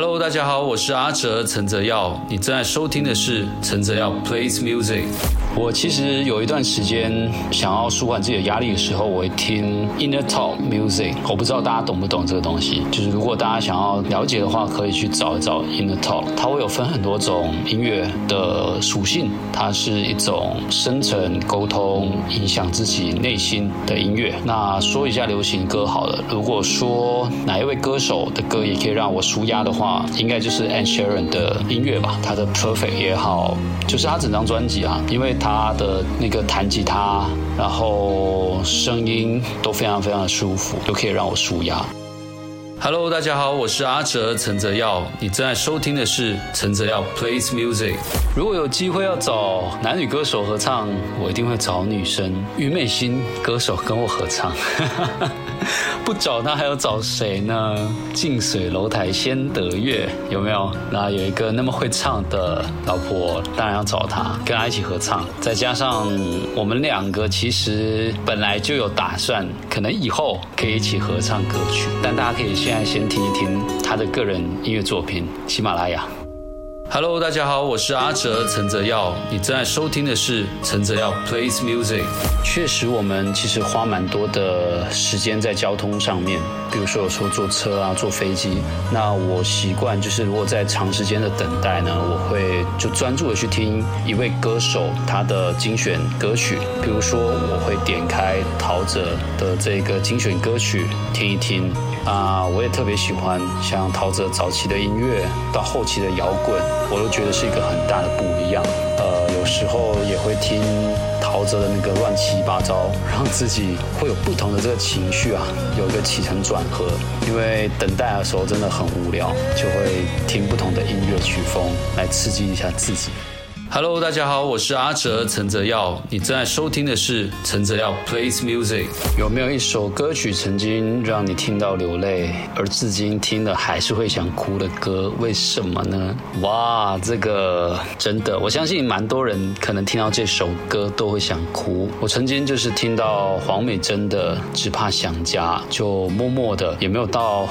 Hello，大家好，我是阿哲陈泽耀，你正在收听的是陈泽耀 Plays Music。我其实有一段时间想要舒缓自己的压力的时候，我会听 Inner Talk Music。我不知道大家懂不懂这个东西，就是如果大家想要了解的话，可以去找一找 Inner Talk。它会有分很多种音乐的属性，它是一种深层沟通、影响自己内心的音乐。那说一下流行歌好了，如果说哪一位歌手的歌也可以让我舒压的话，应该就是 Ed Sharon 的音乐吧。他的 Perfect 也好，就是他整张专辑啊，因为他。的那个弹吉他，然后声音都非常非常的舒服，都可以让我舒压。Hello，大家好，我是阿哲陈泽耀，你正在收听的是陈泽耀 Plays Music。如果有机会要找男女歌手合唱，我一定会找女生虞美心歌手跟我合唱。不找他还要找谁呢？近水楼台先得月，有没有？那有一个那么会唱的老婆，当然要找他，跟他一起合唱。再加上我们两个其实本来就有打算，可能以后可以一起合唱歌曲，但大家可以现在先听一听他的个人音乐作品《喜马拉雅》。Hello，大家好，我是阿哲陈泽耀，你正在收听的是陈泽耀 Plays Music。确实，我们其实花蛮多的时间在交通上面，比如说有时候坐车啊、坐飞机。那我习惯就是，如果在长时间的等待呢，我会就专注的去听一位歌手他的精选歌曲。比如说，我会点开陶喆的这个精选歌曲听一听。啊，我也特别喜欢像陶喆早期的音乐到后期的摇滚，我都觉得是一个很大的不一样。呃，有时候也会听陶喆的那个乱七八糟，让自己会有不同的这个情绪啊，有一个起承转合。因为等待的时候真的很无聊，就会听不同的音乐曲风来刺激一下自己。Hello，大家好，我是阿哲陈泽耀，你正在收听的是陈泽耀 Plays Music。有没有一首歌曲曾经让你听到流泪，而至今听了还是会想哭的歌？为什么呢？哇，这个真的，我相信蛮多人可能听到这首歌都会想哭。我曾经就是听到黄美珍的《只怕想家》，就默默的也没有到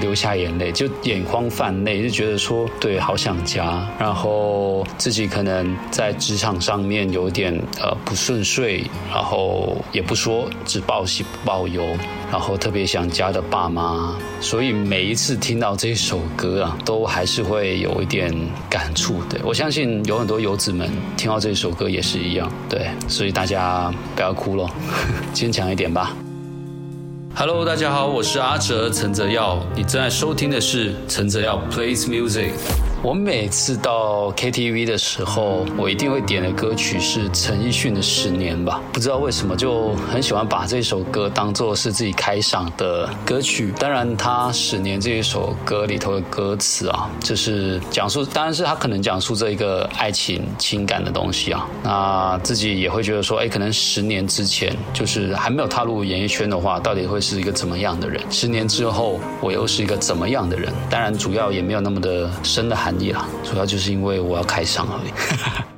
流下眼泪，就眼眶泛泪，就觉得说对，好想家，然后自己可能。在职场上面有点呃不顺遂，然后也不说，只报喜不报忧，然后特别想家的爸妈，所以每一次听到这首歌啊，都还是会有一点感触。的我相信有很多游子们听到这首歌也是一样。对，所以大家不要哭了，坚强一点吧。Hello，大家好，我是阿哲陈泽耀，你正在收听的是陈泽耀 Plays Music。我每次到 KTV 的时候，我一定会点的歌曲是陈奕迅的《十年》吧。不知道为什么，就很喜欢把这首歌当做是自己开嗓的歌曲。当然，他《十年》这一首歌里头的歌词啊，就是讲述，当然是他可能讲述这一个爱情情感的东西啊。那自己也会觉得说，哎，可能十年之前，就是还没有踏入演艺圈的话，到底会是一个怎么样的人？十年之后，我又是一个怎么样的人？当然，主要也没有那么的深的海。满意了，主要就是因为我要开嗓而已。